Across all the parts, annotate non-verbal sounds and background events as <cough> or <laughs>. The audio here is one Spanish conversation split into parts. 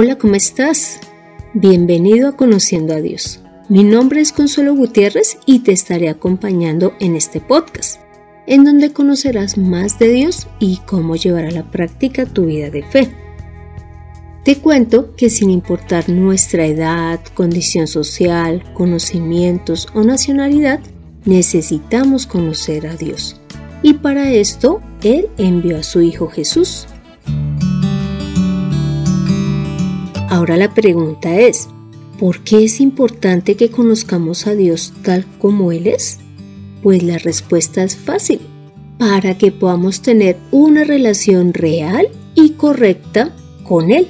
Hola, ¿cómo estás? Bienvenido a Conociendo a Dios. Mi nombre es Consuelo Gutiérrez y te estaré acompañando en este podcast, en donde conocerás más de Dios y cómo llevar a la práctica tu vida de fe. Te cuento que sin importar nuestra edad, condición social, conocimientos o nacionalidad, necesitamos conocer a Dios. Y para esto, Él envió a su Hijo Jesús Ahora la pregunta es, ¿por qué es importante que conozcamos a Dios tal como Él es? Pues la respuesta es fácil, para que podamos tener una relación real y correcta con Él.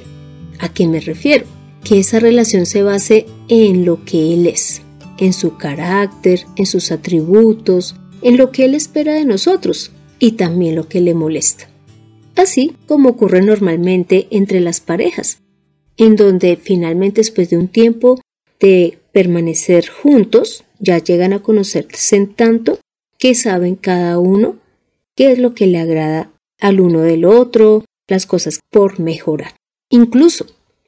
¿A qué me refiero? Que esa relación se base en lo que Él es, en su carácter, en sus atributos, en lo que Él espera de nosotros y también lo que le molesta. Así como ocurre normalmente entre las parejas en donde finalmente después de un tiempo de permanecer juntos, ya llegan a conocerse en tanto que saben cada uno qué es lo que le agrada al uno del otro, las cosas por mejorar. Incluso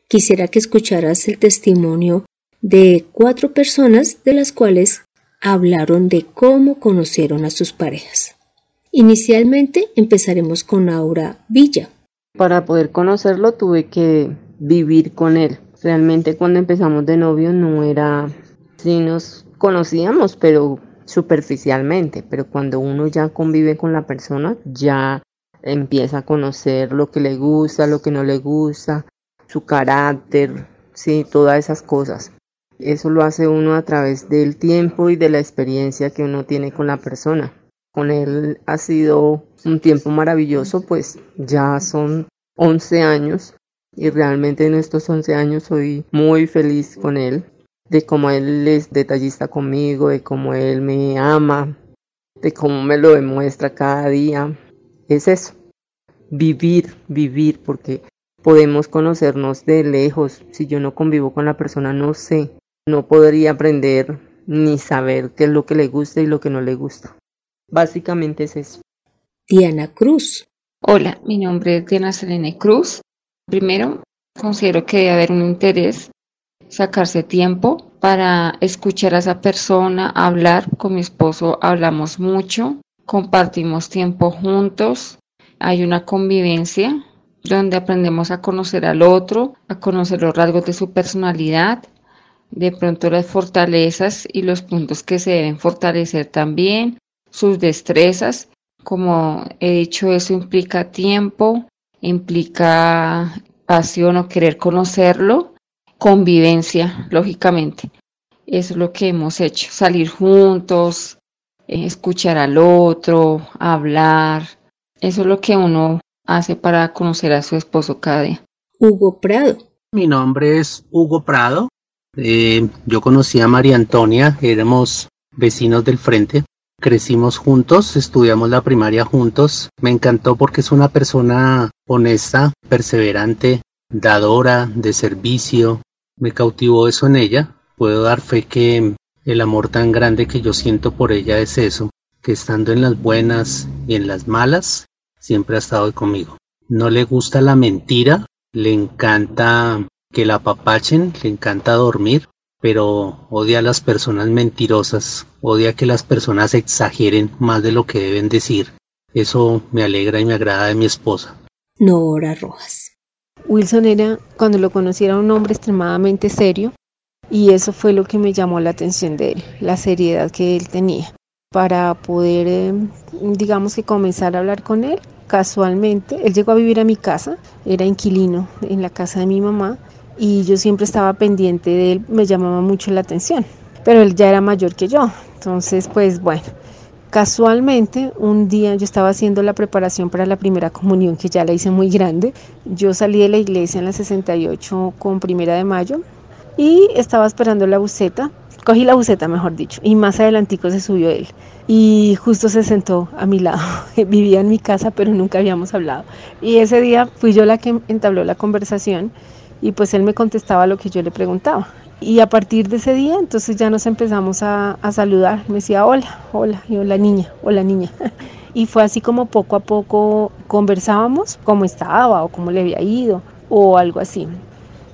quisiera que escucharas el testimonio de cuatro personas de las cuales hablaron de cómo conocieron a sus parejas. Inicialmente empezaremos con Aura Villa. Para poder conocerlo tuve que vivir con él. Realmente cuando empezamos de novio no era, sí nos conocíamos, pero superficialmente, pero cuando uno ya convive con la persona, ya empieza a conocer lo que le gusta, lo que no le gusta, su carácter, sí, todas esas cosas. Eso lo hace uno a través del tiempo y de la experiencia que uno tiene con la persona. Con él ha sido un tiempo maravilloso, pues ya son 11 años y realmente en estos 11 años soy muy feliz con él, de cómo él es detallista conmigo, de cómo él me ama, de cómo me lo demuestra cada día. Es eso, vivir, vivir, porque podemos conocernos de lejos. Si yo no convivo con la persona, no sé, no podría aprender ni saber qué es lo que le gusta y lo que no le gusta. Básicamente es eso. Diana Cruz. Hola, mi nombre es Diana Selene Cruz. Primero, considero que debe haber un interés, sacarse tiempo para escuchar a esa persona, hablar. Con mi esposo hablamos mucho, compartimos tiempo juntos, hay una convivencia donde aprendemos a conocer al otro, a conocer los rasgos de su personalidad, de pronto las fortalezas y los puntos que se deben fortalecer también, sus destrezas. Como he dicho, eso implica tiempo, implica pasión o querer conocerlo, convivencia, lógicamente. Eso es lo que hemos hecho, salir juntos, eh, escuchar al otro, hablar. Eso es lo que uno hace para conocer a su esposo cada día. Hugo Prado. Mi nombre es Hugo Prado. Eh, yo conocí a María Antonia, éramos vecinos del frente crecimos juntos, estudiamos la primaria juntos. Me encantó porque es una persona honesta, perseverante, dadora, de servicio. Me cautivó eso en ella. Puedo dar fe que el amor tan grande que yo siento por ella es eso, que estando en las buenas y en las malas, siempre ha estado conmigo. No le gusta la mentira, le encanta que la apapachen, le encanta dormir, pero odia a las personas mentirosas, odia que las personas exageren más de lo que deben decir. Eso me alegra y me agrada de mi esposa. Nora Rojas. Wilson era, cuando lo conocí, era un hombre extremadamente serio y eso fue lo que me llamó la atención de él, la seriedad que él tenía. Para poder, eh, digamos que comenzar a hablar con él, casualmente, él llegó a vivir a mi casa, era inquilino en la casa de mi mamá y yo siempre estaba pendiente de él, me llamaba mucho la atención, pero él ya era mayor que yo, entonces pues bueno, casualmente un día yo estaba haciendo la preparación para la primera comunión que ya la hice muy grande, yo salí de la iglesia en la 68 con primera de mayo y estaba esperando la buceta, cogí la buceta mejor dicho, y más adelantico se subió él y justo se sentó a mi lado. <laughs> Vivía en mi casa, pero nunca habíamos hablado. Y ese día fui yo la que entabló la conversación y pues él me contestaba lo que yo le preguntaba. Y a partir de ese día, entonces ya nos empezamos a, saludar. Me decía, hola, hola, y hola niña, hola niña. <laughs> Y fue así como poco a poco conversábamos cómo estaba o cómo le había ido o algo así.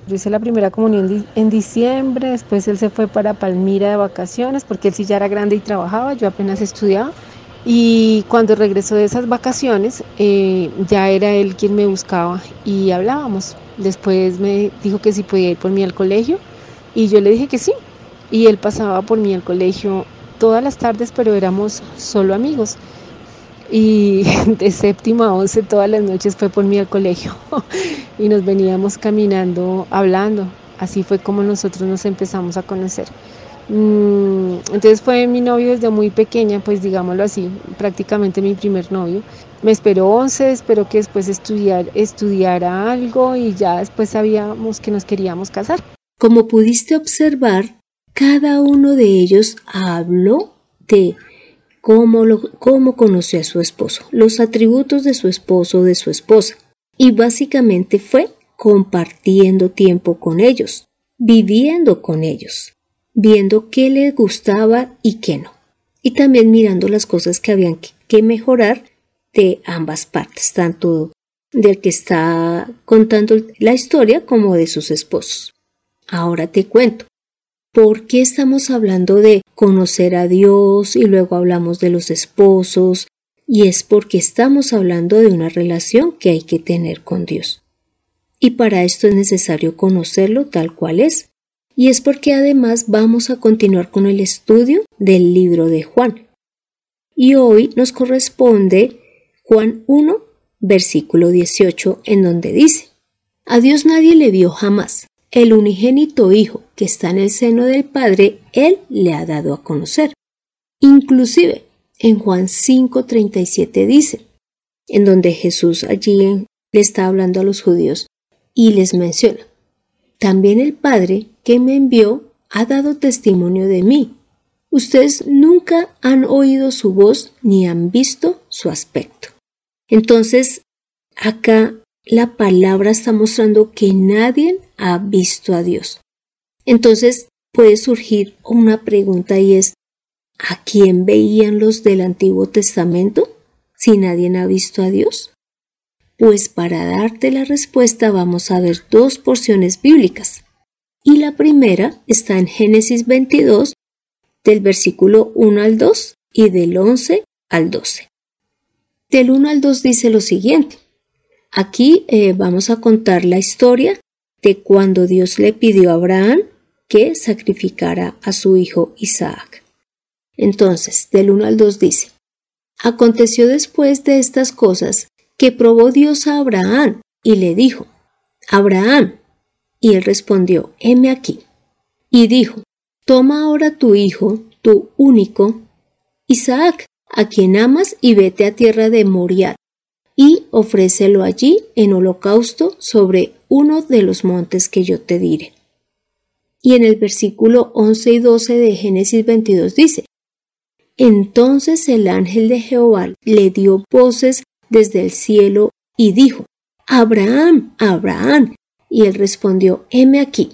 Yo hice la primera comunión en diciembre, después él se fue para Palmira de vacaciones porque él sí ya era grande y trabajaba, yo apenas estudiaba. Y cuando regresó de esas vacaciones, eh, ya era él quien me buscaba y hablábamos. Después me dijo que si podía ir por mí al colegio y yo le dije que sí. Y él pasaba por mí al colegio todas las tardes, pero éramos solo amigos. Y <laughs> de séptimo a once todas las noches fue por mí al colegio <laughs> y nos veníamos caminando, hablando. Así fue como nosotros nos empezamos a conocer. Mm, entonces fue mi novio desde muy pequeña, pues digámoslo así, prácticamente mi primer novio. Me esperó 11, esperó que después estudiar, estudiara algo y ya después sabíamos que nos queríamos casar. Como pudiste observar, cada uno de ellos habló de cómo, lo, cómo conoció a su esposo, los atributos de su esposo o de su esposa. Y básicamente fue compartiendo tiempo con ellos, viviendo con ellos viendo qué le gustaba y qué no. Y también mirando las cosas que habían que mejorar de ambas partes, tanto del que está contando la historia como de sus esposos. Ahora te cuento. ¿Por qué estamos hablando de conocer a Dios y luego hablamos de los esposos? Y es porque estamos hablando de una relación que hay que tener con Dios. Y para esto es necesario conocerlo tal cual es, y es porque además vamos a continuar con el estudio del libro de Juan. Y hoy nos corresponde Juan 1, versículo 18, en donde dice, A Dios nadie le vio jamás. El unigénito Hijo que está en el seno del Padre, Él le ha dado a conocer. Inclusive, en Juan 5:37 dice, en donde Jesús allí le está hablando a los judíos y les menciona, también el Padre que me envió ha dado testimonio de mí. Ustedes nunca han oído su voz ni han visto su aspecto. Entonces, acá la palabra está mostrando que nadie ha visto a Dios. Entonces puede surgir una pregunta y es, ¿a quién veían los del Antiguo Testamento si nadie ha visto a Dios? Pues para darte la respuesta vamos a ver dos porciones bíblicas. Y la primera está en Génesis 22, del versículo 1 al 2 y del 11 al 12. Del 1 al 2 dice lo siguiente. Aquí eh, vamos a contar la historia de cuando Dios le pidió a Abraham que sacrificara a su hijo Isaac. Entonces, del 1 al 2 dice, Aconteció después de estas cosas que probó Dios a Abraham y le dijo, Abraham. Y él respondió, heme aquí. Y dijo, toma ahora tu hijo, tu único, Isaac, a quien amas, y vete a tierra de Moriah, y ofrécelo allí en holocausto sobre uno de los montes que yo te diré. Y en el versículo 11 y 12 de Génesis 22 dice, Entonces el ángel de Jehová le dio voces desde el cielo y dijo, Abraham, Abraham. Y él respondió, heme aquí.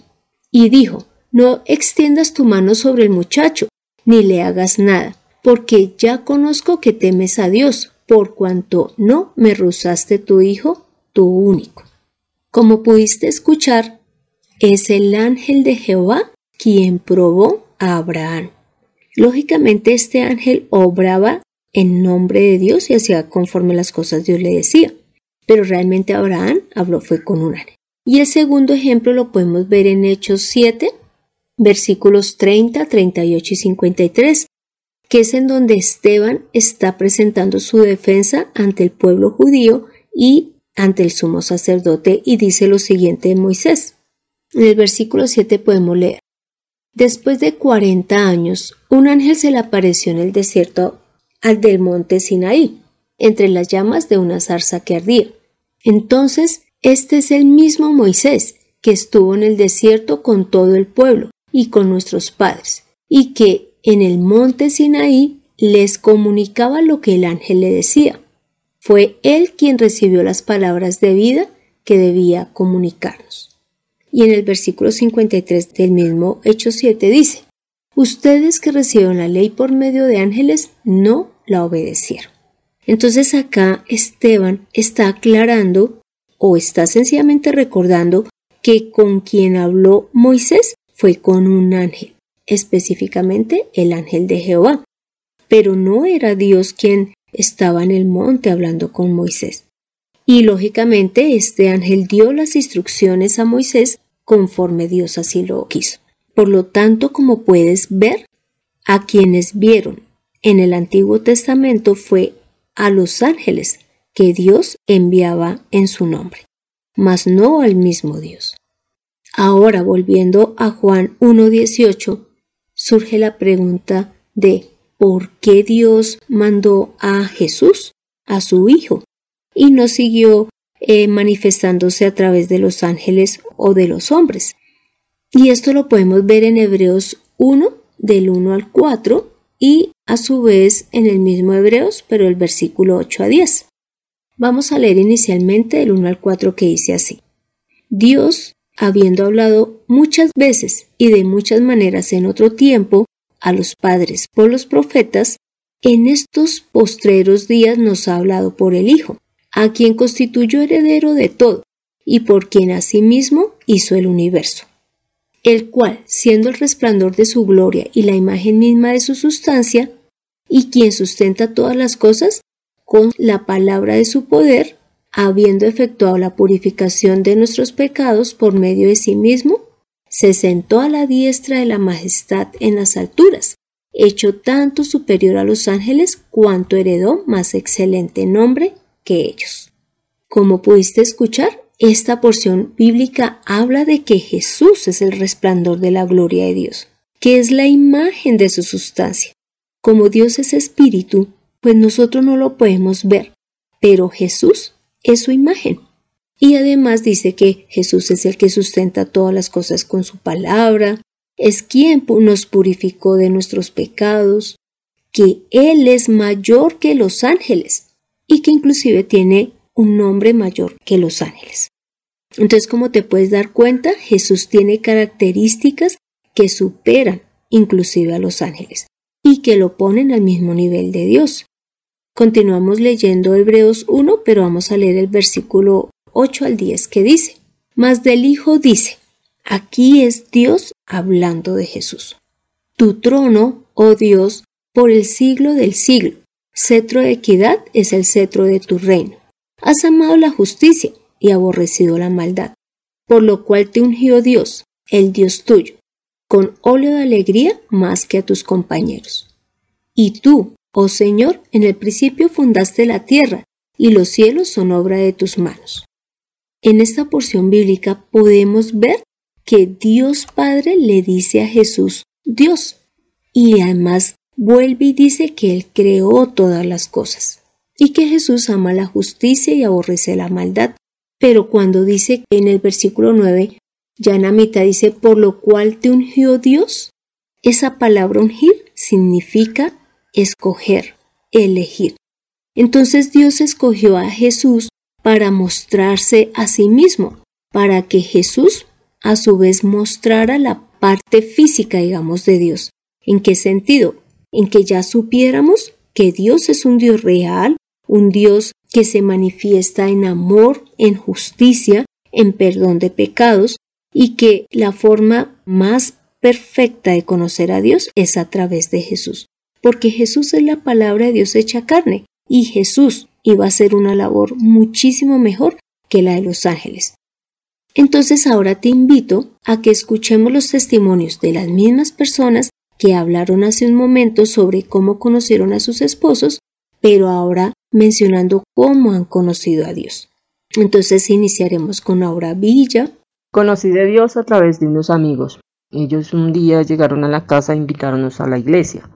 Y dijo, no extiendas tu mano sobre el muchacho, ni le hagas nada, porque ya conozco que temes a Dios, por cuanto no me ruzaste tu hijo, tu único. Como pudiste escuchar, es el ángel de Jehová quien probó a Abraham. Lógicamente este ángel obraba en nombre de Dios y hacía conforme las cosas Dios le decía. Pero realmente Abraham habló fue con un ángel. Y el segundo ejemplo lo podemos ver en Hechos 7, versículos 30, 38 y 53, que es en donde Esteban está presentando su defensa ante el pueblo judío y ante el sumo sacerdote y dice lo siguiente de Moisés. En el versículo 7 podemos leer, Después de cuarenta años, un ángel se le apareció en el desierto al del monte Sinaí, entre las llamas de una zarza que ardía. Entonces, este es el mismo Moisés que estuvo en el desierto con todo el pueblo y con nuestros padres, y que en el monte Sinaí les comunicaba lo que el ángel le decía. Fue él quien recibió las palabras de vida que debía comunicarnos. Y en el versículo 53 del mismo Hecho 7 dice, Ustedes que recibieron la ley por medio de ángeles no la obedecieron. Entonces acá Esteban está aclarando o está sencillamente recordando que con quien habló Moisés fue con un ángel, específicamente el ángel de Jehová. Pero no era Dios quien estaba en el monte hablando con Moisés. Y lógicamente este ángel dio las instrucciones a Moisés conforme Dios así lo quiso. Por lo tanto, como puedes ver, a quienes vieron en el Antiguo Testamento fue a los ángeles que Dios enviaba en su nombre, mas no al mismo Dios. Ahora, volviendo a Juan 1.18, surge la pregunta de ¿por qué Dios mandó a Jesús, a su Hijo, y no siguió eh, manifestándose a través de los ángeles o de los hombres? Y esto lo podemos ver en Hebreos 1, del 1 al 4, y a su vez en el mismo Hebreos, pero el versículo 8 a 10. Vamos a leer inicialmente el 1 al 4 que dice así. Dios, habiendo hablado muchas veces y de muchas maneras en otro tiempo a los padres por los profetas, en estos postreros días nos ha hablado por el Hijo, a quien constituyó heredero de todo, y por quien asimismo hizo el universo el cual, siendo el resplandor de su gloria y la imagen misma de su sustancia, y quien sustenta todas las cosas, con la palabra de su poder, habiendo efectuado la purificación de nuestros pecados por medio de sí mismo, se sentó a la diestra de la majestad en las alturas, hecho tanto superior a los ángeles cuanto heredó más excelente nombre que ellos. Como pudiste escuchar, esta porción bíblica habla de que Jesús es el resplandor de la gloria de Dios, que es la imagen de su sustancia. Como Dios es espíritu, pues nosotros no lo podemos ver, pero Jesús es su imagen. Y además dice que Jesús es el que sustenta todas las cosas con su palabra, es quien nos purificó de nuestros pecados, que Él es mayor que los ángeles y que inclusive tiene un nombre mayor que los ángeles. Entonces, como te puedes dar cuenta, Jesús tiene características que superan inclusive a los ángeles y que lo ponen al mismo nivel de Dios. Continuamos leyendo Hebreos 1, pero vamos a leer el versículo 8 al 10 que dice, Mas del Hijo dice, aquí es Dios hablando de Jesús. Tu trono, oh Dios, por el siglo del siglo, cetro de equidad es el cetro de tu reino. Has amado la justicia y aborrecido la maldad, por lo cual te ungió Dios, el Dios tuyo, con óleo de alegría más que a tus compañeros. Y tú, oh Señor, en el principio fundaste la tierra, y los cielos son obra de tus manos. En esta porción bíblica podemos ver que Dios Padre le dice a Jesús Dios, y además vuelve y dice que Él creó todas las cosas y que Jesús ama la justicia y aborrece la maldad. Pero cuando dice en el versículo 9, ya en la mitad dice, por lo cual te ungió Dios, esa palabra ungir significa escoger, elegir. Entonces Dios escogió a Jesús para mostrarse a sí mismo, para que Jesús a su vez mostrara la parte física, digamos, de Dios. ¿En qué sentido? En que ya supiéramos que Dios es un Dios real, un Dios que se manifiesta en amor, en justicia, en perdón de pecados, y que la forma más perfecta de conocer a Dios es a través de Jesús, porque Jesús es la palabra de Dios hecha carne, y Jesús iba a hacer una labor muchísimo mejor que la de los ángeles. Entonces ahora te invito a que escuchemos los testimonios de las mismas personas que hablaron hace un momento sobre cómo conocieron a sus esposos, pero ahora mencionando cómo han conocido a Dios. Entonces iniciaremos con Aura Villa. Conocí de Dios a través de unos amigos. Ellos un día llegaron a la casa e invitaronnos a la iglesia.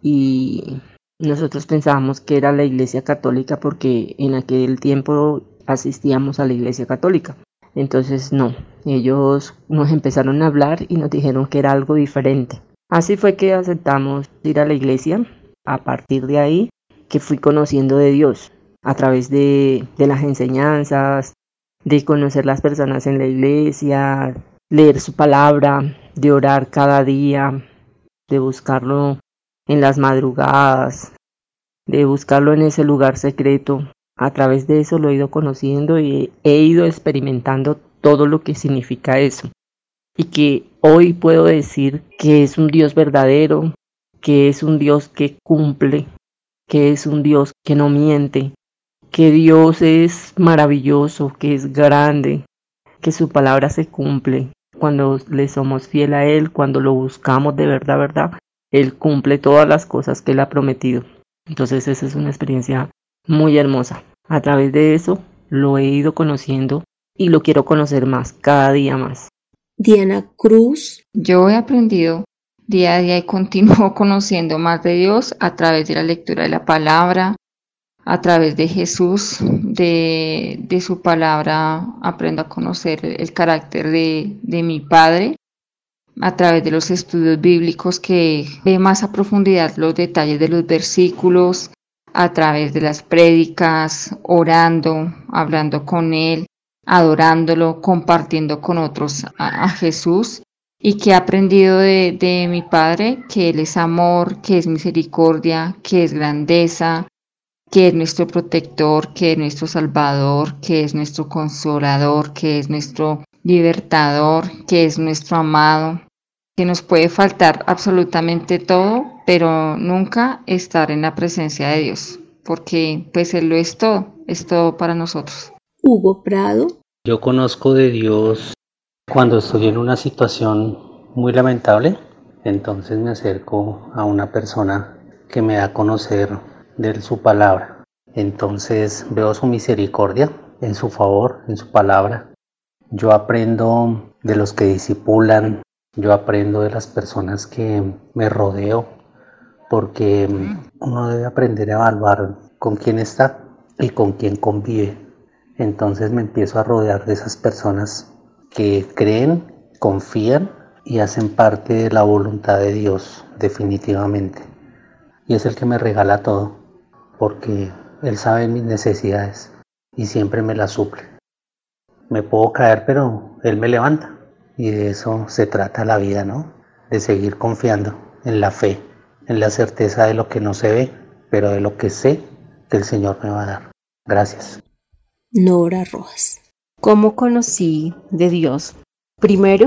Y nosotros pensábamos que era la iglesia católica porque en aquel tiempo asistíamos a la iglesia católica. Entonces no, ellos nos empezaron a hablar y nos dijeron que era algo diferente. Así fue que aceptamos ir a la iglesia. A partir de ahí que fui conociendo de Dios a través de, las enseñanzas, de conocer las personas en la iglesia, leer su palabra, de orar cada día, de buscarlo en las madrugadas, de buscarlo en ese lugar secreto. A través de eso lo he ido conociendo y he ido experimentando todo lo que significa eso. Y que hoy puedo decir que es un Dios verdadero, que es un Dios que cumple, que es un Dios que no miente, que Dios es maravilloso, que es grande, que su palabra se cumple. Cuando le somos fiel a Él, cuando lo buscamos de verdad, verdad, Él cumple todas las cosas que Él ha prometido. Entonces esa es una experiencia muy hermosa. A través de eso lo he ido conociendo y lo quiero conocer más, cada día más. Diana Cruz. Yo he aprendido día a día y continúo <laughs> conociendo más de Dios a través de la lectura de la palabra, a través de Jesús, de, su palabra, aprendo a conocer el carácter de, de mi Padre a través de los estudios bíblicos que ve más a profundidad los detalles de los versículos, a través de las prédicas, orando, hablando con Él, adorándolo, compartiendo con otros a, Jesús y que he aprendido de, de, mi Padre que Él es amor, que es misericordia, que es grandeza, que es nuestro protector, que es nuestro salvador, que es nuestro consolador, que es nuestro libertador, que es nuestro amado, que nos puede faltar absolutamente todo, pero nunca estar en la presencia de Dios, porque pues Él lo es todo, es todo para nosotros. Hugo Prado. Yo conozco de Dios cuando estoy en una situación muy lamentable, entonces me acerco a una persona que me da a conocer de su palabra. Entonces veo su misericordia en su favor, en su palabra. Yo aprendo de los que disipulan, yo aprendo de las personas que me rodeo porque uno debe aprender a evaluar con quién está y con quién convive. Entonces me empiezo a rodear de esas personas que creen, confían y hacen parte de la voluntad de Dios definitivamente. Y es el que me regala todo porque Él sabe mis necesidades y siempre me las suple. Me puedo caer pero Él me levanta. Y de eso se trata la vida, ¿no? De seguir confiando en la fe, en la certeza de lo que no se ve, pero de lo que sé que el Señor me va a dar. Gracias. Nora Rojas. ¿Cómo conocí de Dios? Primero,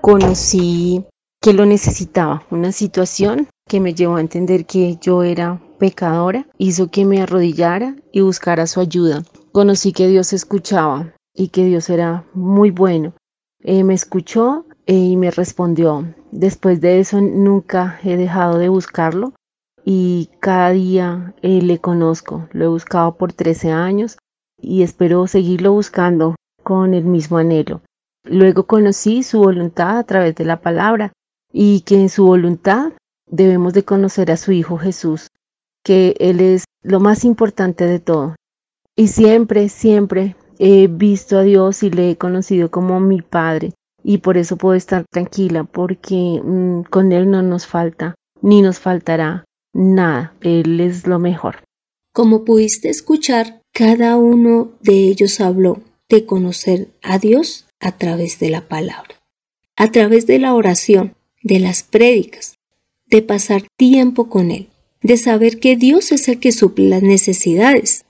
conocí que lo necesitaba, una situación que me llevó a entender que yo era pecadora, hizo que me arrodillara y buscara su ayuda. Conocí que Dios escuchaba y que Dios era muy bueno eh, me escuchó eh, y me respondió. Después de eso nunca he dejado de buscarlo y cada día eh, le conozco. Lo he buscado por 13 años y espero seguirlo buscando con el mismo anhelo. Luego conocí su voluntad a través de la palabra y que en su voluntad debemos de conocer a su Hijo Jesús, que Él es lo más importante de todo. Y siempre, siempre he visto a Dios y le he conocido como mi Padre y por eso puedo estar tranquila porque mm, con Él no nos falta ni nos faltará nada. Él es lo mejor. Como pudiste escuchar, cada uno de ellos habló de conocer a Dios a través de la palabra, a través de la oración, de las prédicas, de pasar tiempo con Él, de saber que Dios es el que suple las necesidades,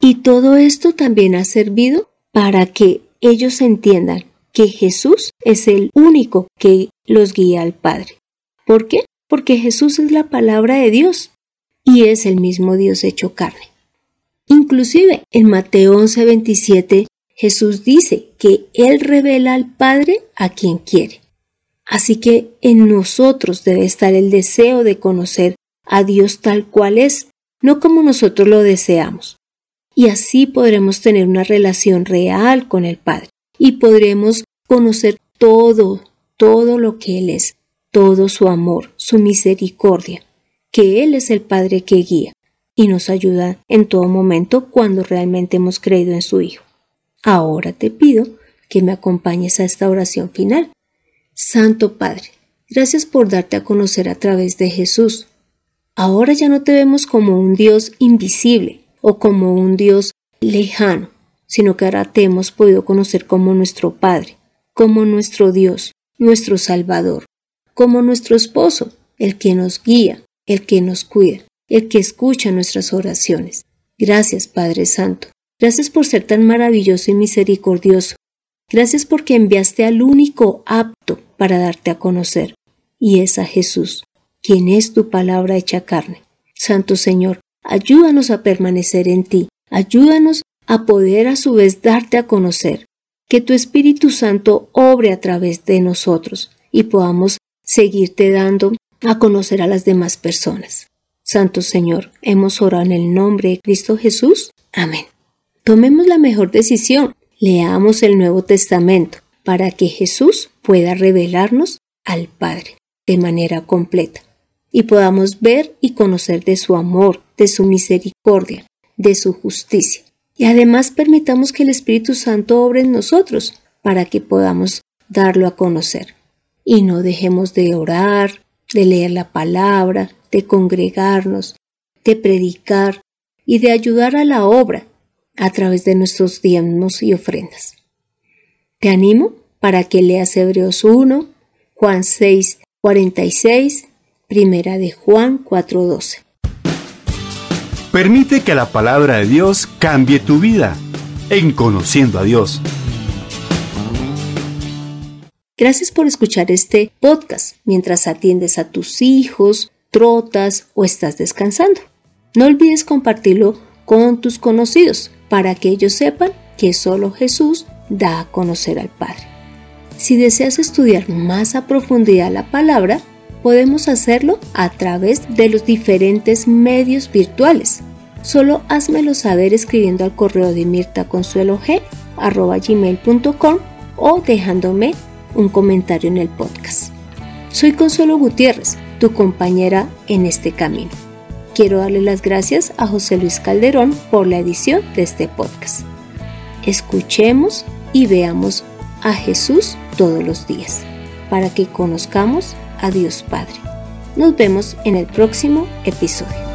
y todo esto también ha servido para que ellos entiendan que Jesús es el único que los guía al Padre. ¿Por qué? Porque Jesús es la palabra de Dios y es el mismo Dios hecho carne. Inclusive en Mateo 11:27 Jesús dice que Él revela al Padre a quien quiere. Así que en nosotros debe estar el deseo de conocer a Dios tal cual es, no como nosotros lo deseamos y así podremos tener una relación real con el Padre y podremos conocer todo, todo lo que Él es, todo su amor, su misericordia, que Él es el Padre que guía y nos ayuda en todo momento cuando realmente hemos creído en su Hijo. Ahora te pido que me acompañes a esta oración final. Santo Padre, gracias por darte a conocer a través de Jesús. Ahora ya no te vemos como un Dios invisible, o como un Dios lejano, sino que ahora te hemos podido conocer como nuestro Padre, como nuestro Dios, nuestro Salvador, como nuestro esposo, el que nos guía, el que nos cuida, el que escucha nuestras oraciones. Gracias, Padre Santo. Gracias por ser tan maravilloso y misericordioso, Gracias porque enviaste al único apto para darte a conocer, y es a Jesús, quien es tu palabra hecha carne. Santo Señor, ayúdanos a permanecer en ti, ayúdanos a poder a su vez darte a conocer, que tu Espíritu Santo obre a través de nosotros y podamos seguirte dando a conocer a las demás personas. Santo Señor, hemos orado en el nombre de Cristo Jesús. Amén. Tomemos la mejor decisión, leamos el Nuevo Testamento para que Jesús pueda revelarnos al Padre de manera completa y podamos ver y conocer de su amor, de su misericordia, de su justicia. Y además permitamos que el Espíritu Santo obre en nosotros para que podamos darlo a conocer. Y no dejemos de orar, de leer la palabra, de congregarnos, de predicar y de ayudar a la obra a través de nuestros diezmos y ofrendas. Te animo para que leas Hebreos 1, Juan 6, 46, Primera de Juan 4:12. Permite que la palabra de Dios cambie tu vida en conociendo a Dios. Gracias por escuchar este podcast mientras atiendes a tus hijos, trotas o estás descansando. No olvides compartirlo con tus conocidos para que ellos sepan que solo Jesús da a conocer al Padre. Si deseas estudiar más a profundidad la palabra, podemos hacerlo a través de los diferentes medios virtuales. Solo házmelo saber escribiendo al correo de mirtaconsuelog.com o dejándome un comentario en el podcast. Soy Consuelo Gutiérrez, tu compañera en este camino. Quiero darle las gracias a José Luis Calderón por la edición de este podcast. Escuchemos y veamos a Jesús todos los días para que conozcamos a Dios Padre. Nos vemos en el próximo episodio.